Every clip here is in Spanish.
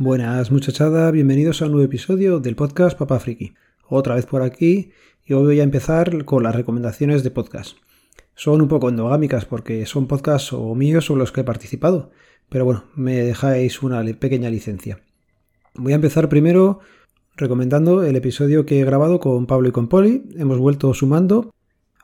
Buenas muchachada, bienvenidos a un nuevo episodio del podcast Papá Friki. Otra vez por aquí y hoy voy a empezar con las recomendaciones de podcast. Son un poco endogámicas porque son podcasts o míos o los que he participado, pero bueno, me dejáis una pequeña licencia. Voy a empezar primero recomendando el episodio que he grabado con Pablo y con Poli. Hemos vuelto sumando.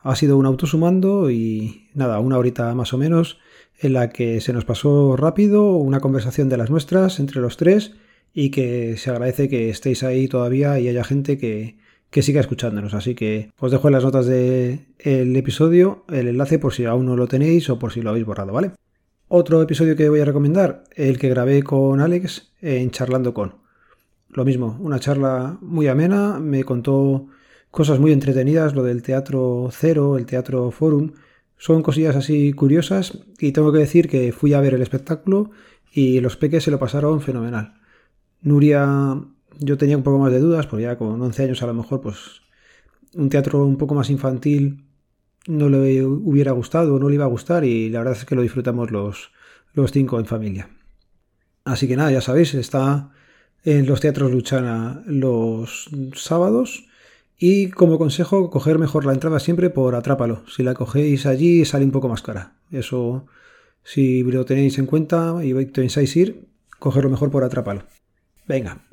Ha sido un autosumando y nada, una horita más o menos en la que se nos pasó rápido una conversación de las nuestras entre los tres y que se agradece que estéis ahí todavía y haya gente que, que siga escuchándonos. Así que os dejo en las notas del episodio el enlace por si aún no lo tenéis o por si lo habéis borrado, ¿vale? Otro episodio que voy a recomendar, el que grabé con Alex en Charlando con. Lo mismo, una charla muy amena, me contó cosas muy entretenidas, lo del teatro cero, el teatro forum, son cosillas así curiosas y tengo que decir que fui a ver el espectáculo y los peques se lo pasaron fenomenal. Nuria, yo tenía un poco más de dudas, porque ya con 11 años a lo mejor pues un teatro un poco más infantil no le hubiera gustado, no le iba a gustar y la verdad es que lo disfrutamos los, los cinco en familia. Así que nada, ya sabéis, está en los teatros Luchana los sábados. Y como consejo, coger mejor la entrada siempre por Atrápalo. Si la cogéis allí sale un poco más cara. Eso, si lo tenéis en cuenta y pensáis ir, cogerlo mejor por Atrápalo. Venga,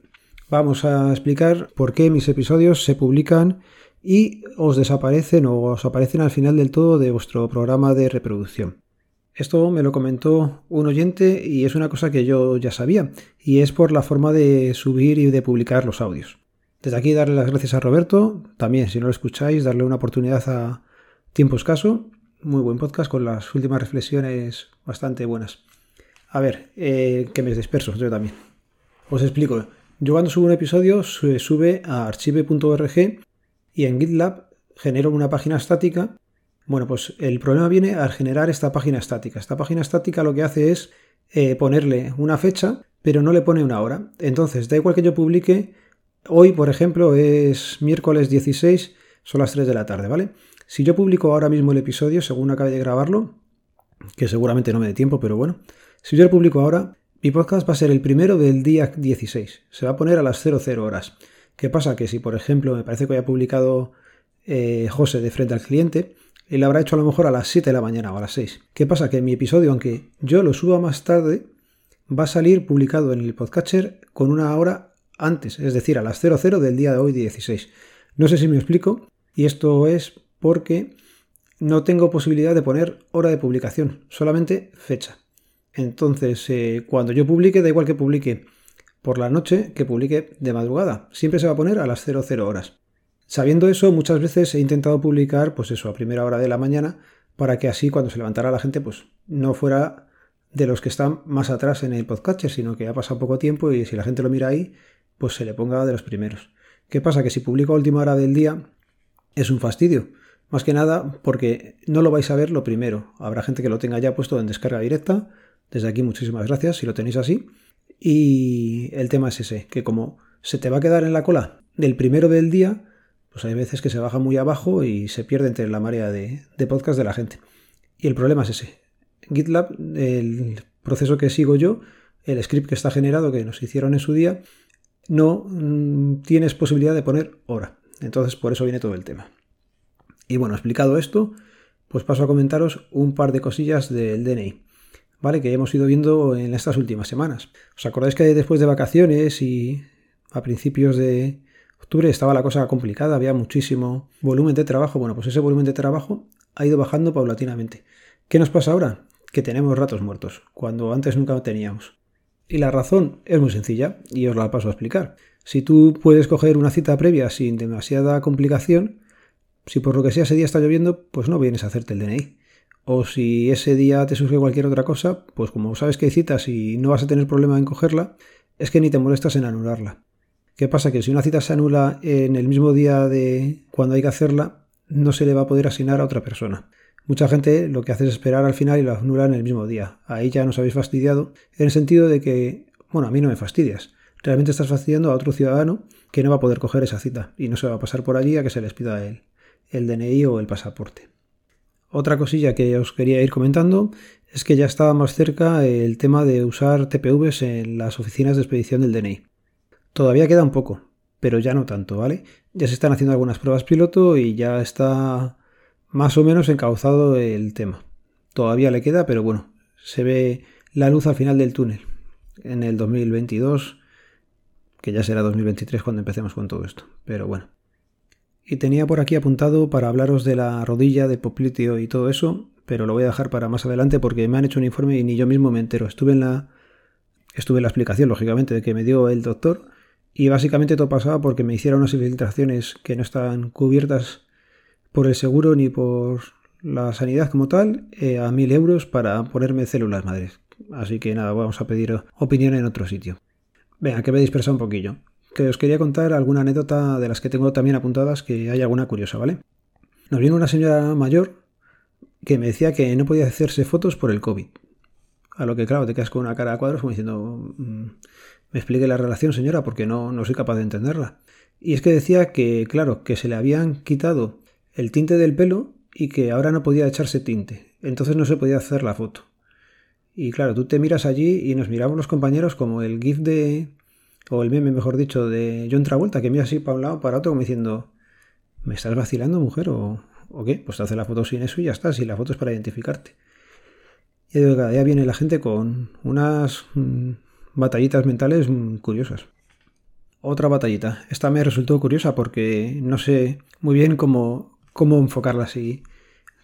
vamos a explicar por qué mis episodios se publican y os desaparecen o os aparecen al final del todo de vuestro programa de reproducción. Esto me lo comentó un oyente y es una cosa que yo ya sabía, y es por la forma de subir y de publicar los audios. Desde aquí darle las gracias a Roberto, también si no lo escucháis, darle una oportunidad a Tiempo Escaso, muy buen podcast con las últimas reflexiones bastante buenas. A ver, eh, que me disperso, yo también. Os explico. Yo cuando subo un episodio se sube a archive.org y en GitLab genero una página estática bueno, pues el problema viene al generar esta página estática. Esta página estática lo que hace es eh, ponerle una fecha, pero no le pone una hora. Entonces, da igual que yo publique, hoy, por ejemplo, es miércoles 16, son las 3 de la tarde, ¿vale? Si yo publico ahora mismo el episodio, según acabe de grabarlo, que seguramente no me dé tiempo, pero bueno, si yo lo publico ahora, mi podcast va a ser el primero del día 16. Se va a poner a las 00 horas. ¿Qué pasa? Que si, por ejemplo, me parece que haya publicado eh, José de frente al cliente, lo habrá hecho a lo mejor a las 7 de la mañana o a las 6. ¿Qué pasa? Que mi episodio, aunque yo lo suba más tarde, va a salir publicado en el podcatcher con una hora antes, es decir, a las 00 del día de hoy 16. No sé si me explico, y esto es porque no tengo posibilidad de poner hora de publicación, solamente fecha. Entonces, eh, cuando yo publique, da igual que publique por la noche que publique de madrugada, siempre se va a poner a las 00 horas. Sabiendo eso, muchas veces he intentado publicar, pues eso, a primera hora de la mañana, para que así cuando se levantara la gente, pues no fuera de los que están más atrás en el podcatcher, sino que ha pasado poco tiempo y si la gente lo mira ahí, pues se le ponga de los primeros. ¿Qué pasa? Que si publico a última hora del día, es un fastidio. Más que nada porque no lo vais a ver lo primero. Habrá gente que lo tenga ya puesto en descarga directa. Desde aquí muchísimas gracias si lo tenéis así. Y el tema es ese, que como se te va a quedar en la cola del primero del día, pues hay veces que se baja muy abajo y se pierde entre la marea de, podcast de la gente. Y el problema es ese. GitLab, el proceso que sigo yo, el script que está generado, que nos hicieron en su día, no mm, tienes posibilidad de poner hora. Entonces por eso viene todo el tema. Y bueno, explicado esto, pues paso a comentaros un par de cosillas del DNI, ¿vale? Que hemos ido viendo en estas últimas semanas. ¿Os acordáis que después de vacaciones y a principios de, octubre estaba la cosa complicada, había muchísimo volumen de trabajo. Bueno, pues ese volumen de trabajo ha ido bajando paulatinamente. ¿Qué nos pasa ahora? Que tenemos ratos muertos, cuando antes nunca teníamos. Y la razón es muy sencilla, y os la paso a explicar. Si tú puedes coger una cita previa sin demasiada complicación, si por lo que sea ese día está lloviendo, pues no vienes a hacerte el DNI. O si ese día te surge cualquier otra cosa, pues como sabes que hay citas y no vas a tener problema en cogerla, es que ni te molestas en anularla. ¿Qué pasa? Que si una cita se anula en el mismo día de cuando hay que hacerla, no se le va a poder asignar a otra persona. Mucha gente lo que hace es esperar al final y lo anula en el mismo día. Ahí ya nos habéis fastidiado, en el sentido de que, bueno, a mí no me fastidias. Realmente estás fastidiando a otro ciudadano que no va a poder coger esa cita y no se va a pasar por allí a que se les pida el, el DNI o el pasaporte. Otra cosilla que os quería ir comentando es que ya estaba más cerca el tema de usar TPVs en las oficinas de expedición del DNI. Todavía queda un poco, pero ya no tanto, ¿vale? Ya se están haciendo algunas pruebas piloto y ya está más o menos encauzado el tema. Todavía le queda, pero bueno, se ve la luz al final del túnel. En el 2022, que ya será 2023 cuando empecemos con todo esto, pero bueno. Y tenía por aquí apuntado para hablaros de la rodilla, de popliteo y todo eso, pero lo voy a dejar para más adelante porque me han hecho un informe y ni yo mismo me entero. Estuve en la, estuve en la explicación, lógicamente, de que me dio el doctor y básicamente todo pasaba porque me hicieron unas infiltraciones que no estaban cubiertas por el seguro ni por la sanidad como tal eh, a mil euros para ponerme células madres. Así que nada, vamos a pedir opinión en otro sitio. Venga, que me he dispersado un poquillo. Que os quería contar alguna anécdota de las que tengo también apuntadas, que hay alguna curiosa, ¿vale? Nos vino una señora mayor que me decía que no podía hacerse fotos por el COVID. A lo que, claro, te quedas con una cara a cuadros como diciendo, mm, me explique la relación, señora, porque no, no soy capaz de entenderla. Y es que decía que, claro, que se le habían quitado el tinte del pelo y que ahora no podía echarse tinte. Entonces no se podía hacer la foto. Y claro, tú te miras allí y nos miramos los compañeros como el GIF de. o el meme, mejor dicho, de John Travolta, que mira así para un lado, para otro, como diciendo: ¿Me estás vacilando, mujer? ¿O, ¿O qué? Pues te hace la foto sin eso y ya está, si la foto es para identificarte. Y cada día viene la gente con unas mm, batallitas mentales mm, curiosas. Otra batallita. Esta me resultó curiosa porque no sé muy bien cómo, cómo enfocarla así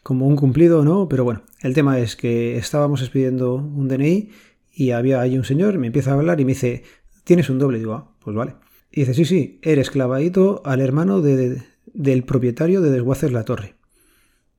como un cumplido o no, pero bueno, el tema es que estábamos expidiendo un DNI y había ahí un señor, me empieza a hablar y me dice, ¿tienes un doble? digo, ah, pues vale. Y dice, sí, sí, eres clavadito al hermano del propietario de Desguaces La Torre.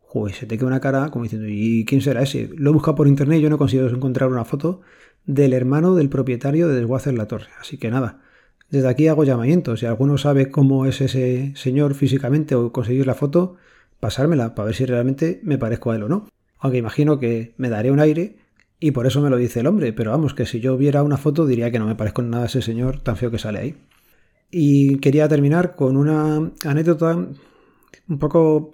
Joder, se te queda una cara como diciendo, ¿y quién será ese? Lo he buscado por internet y yo no consigo encontrar una foto del hermano del propietario de Desguaces La Torre. Así que nada, desde aquí hago llamamientos. Si alguno sabe cómo es ese señor físicamente o conseguir la foto, pasármela para ver si realmente me parezco a él o no. Aunque imagino que me daré un aire y por eso me lo dice el hombre, pero vamos, que si yo viera una foto diría que no me parezco en nada a ese señor tan feo que sale ahí. Y quería terminar con una anécdota un poco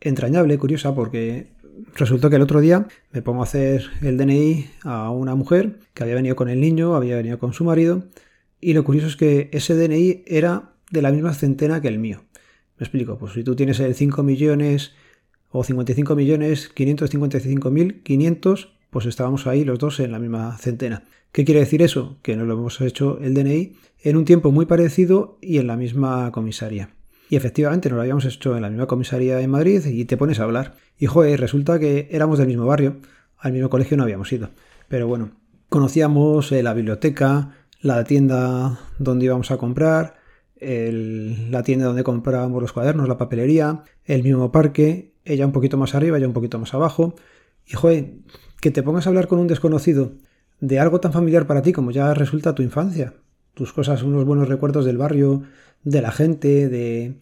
entrañable, curiosa, porque resultó que el otro día me pongo a hacer el DNI a una mujer que había venido con el niño, había venido con su marido, y lo curioso es que ese DNI era de la misma centena que el mío. Me explico, pues si tú tienes el 5 millones o 55 millones 555 mil 500, pues estábamos ahí los dos en la misma centena. ¿Qué quiere decir eso? Que nos lo hemos hecho el DNI en un tiempo muy parecido y en la misma comisaría. Y efectivamente nos lo habíamos hecho en la misma comisaría en Madrid y te pones a hablar. Y joder, resulta que éramos del mismo barrio, al mismo colegio no habíamos ido. Pero bueno, conocíamos eh, la biblioteca, la tienda donde íbamos a comprar, la tienda donde comprábamos los cuadernos, la papelería, el mismo parque, ella un poquito más arriba, ella un poquito más abajo. Y joder, que te pongas a hablar con un desconocido de algo tan familiar para ti como ya resulta tu infancia, tus cosas, unos buenos recuerdos del barrio, de la gente, de,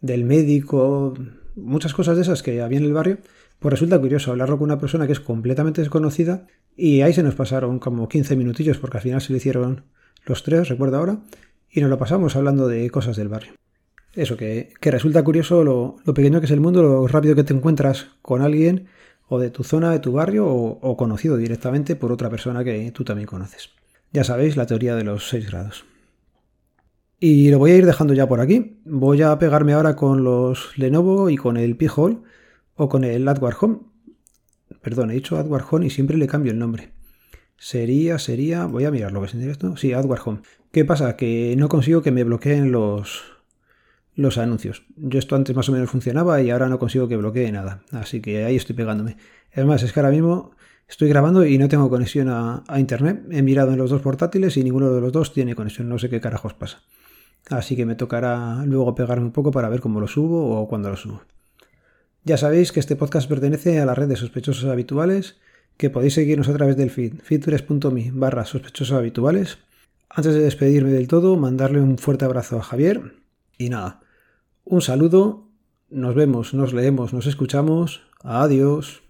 del médico, muchas cosas de esas que había en el barrio, pues resulta curioso hablarlo con una persona que es completamente desconocida y ahí se nos pasaron como 15 minutillos porque al final se lo hicieron los tres, recuerdo ahora, y nos lo pasamos hablando de cosas del barrio. Eso, que, resulta curioso lo, pequeño que es el mundo, lo rápido que te encuentras con alguien o de tu zona, de tu barrio, o, conocido directamente por otra persona que tú también conoces. Ya sabéis la teoría de los 6 grados. Y lo voy a ir dejando ya por aquí. Voy a pegarme ahora con los Lenovo y con el Pi-Hole o con el AdWard Home. Perdón, he dicho AdWard Home y siempre le cambio el nombre. Sería, sería, voy a mirar lo que es en directo. Sí, AdWard Home. ¿Qué pasa? Que no consigo que me bloqueen los, los anuncios. Yo esto antes más o menos funcionaba y ahora no consigo que bloquee nada. Así que ahí estoy pegándome. Es más, es que ahora mismo estoy grabando y no tengo conexión a, internet. He mirado en los dos portátiles y ninguno de los dos tiene conexión. No sé qué carajos pasa. Así que me tocará luego pegarme un poco para ver cómo lo subo o cuándo lo subo. Ya sabéis que este podcast pertenece a la red de sospechosos habituales, que podéis seguirnos a través del feed, feed3.me barra sospechosos habituales antes de despedirme del todo, mandarle un fuerte abrazo a Javier. Y nada, un saludo, nos vemos, nos leemos, nos escuchamos. Adiós.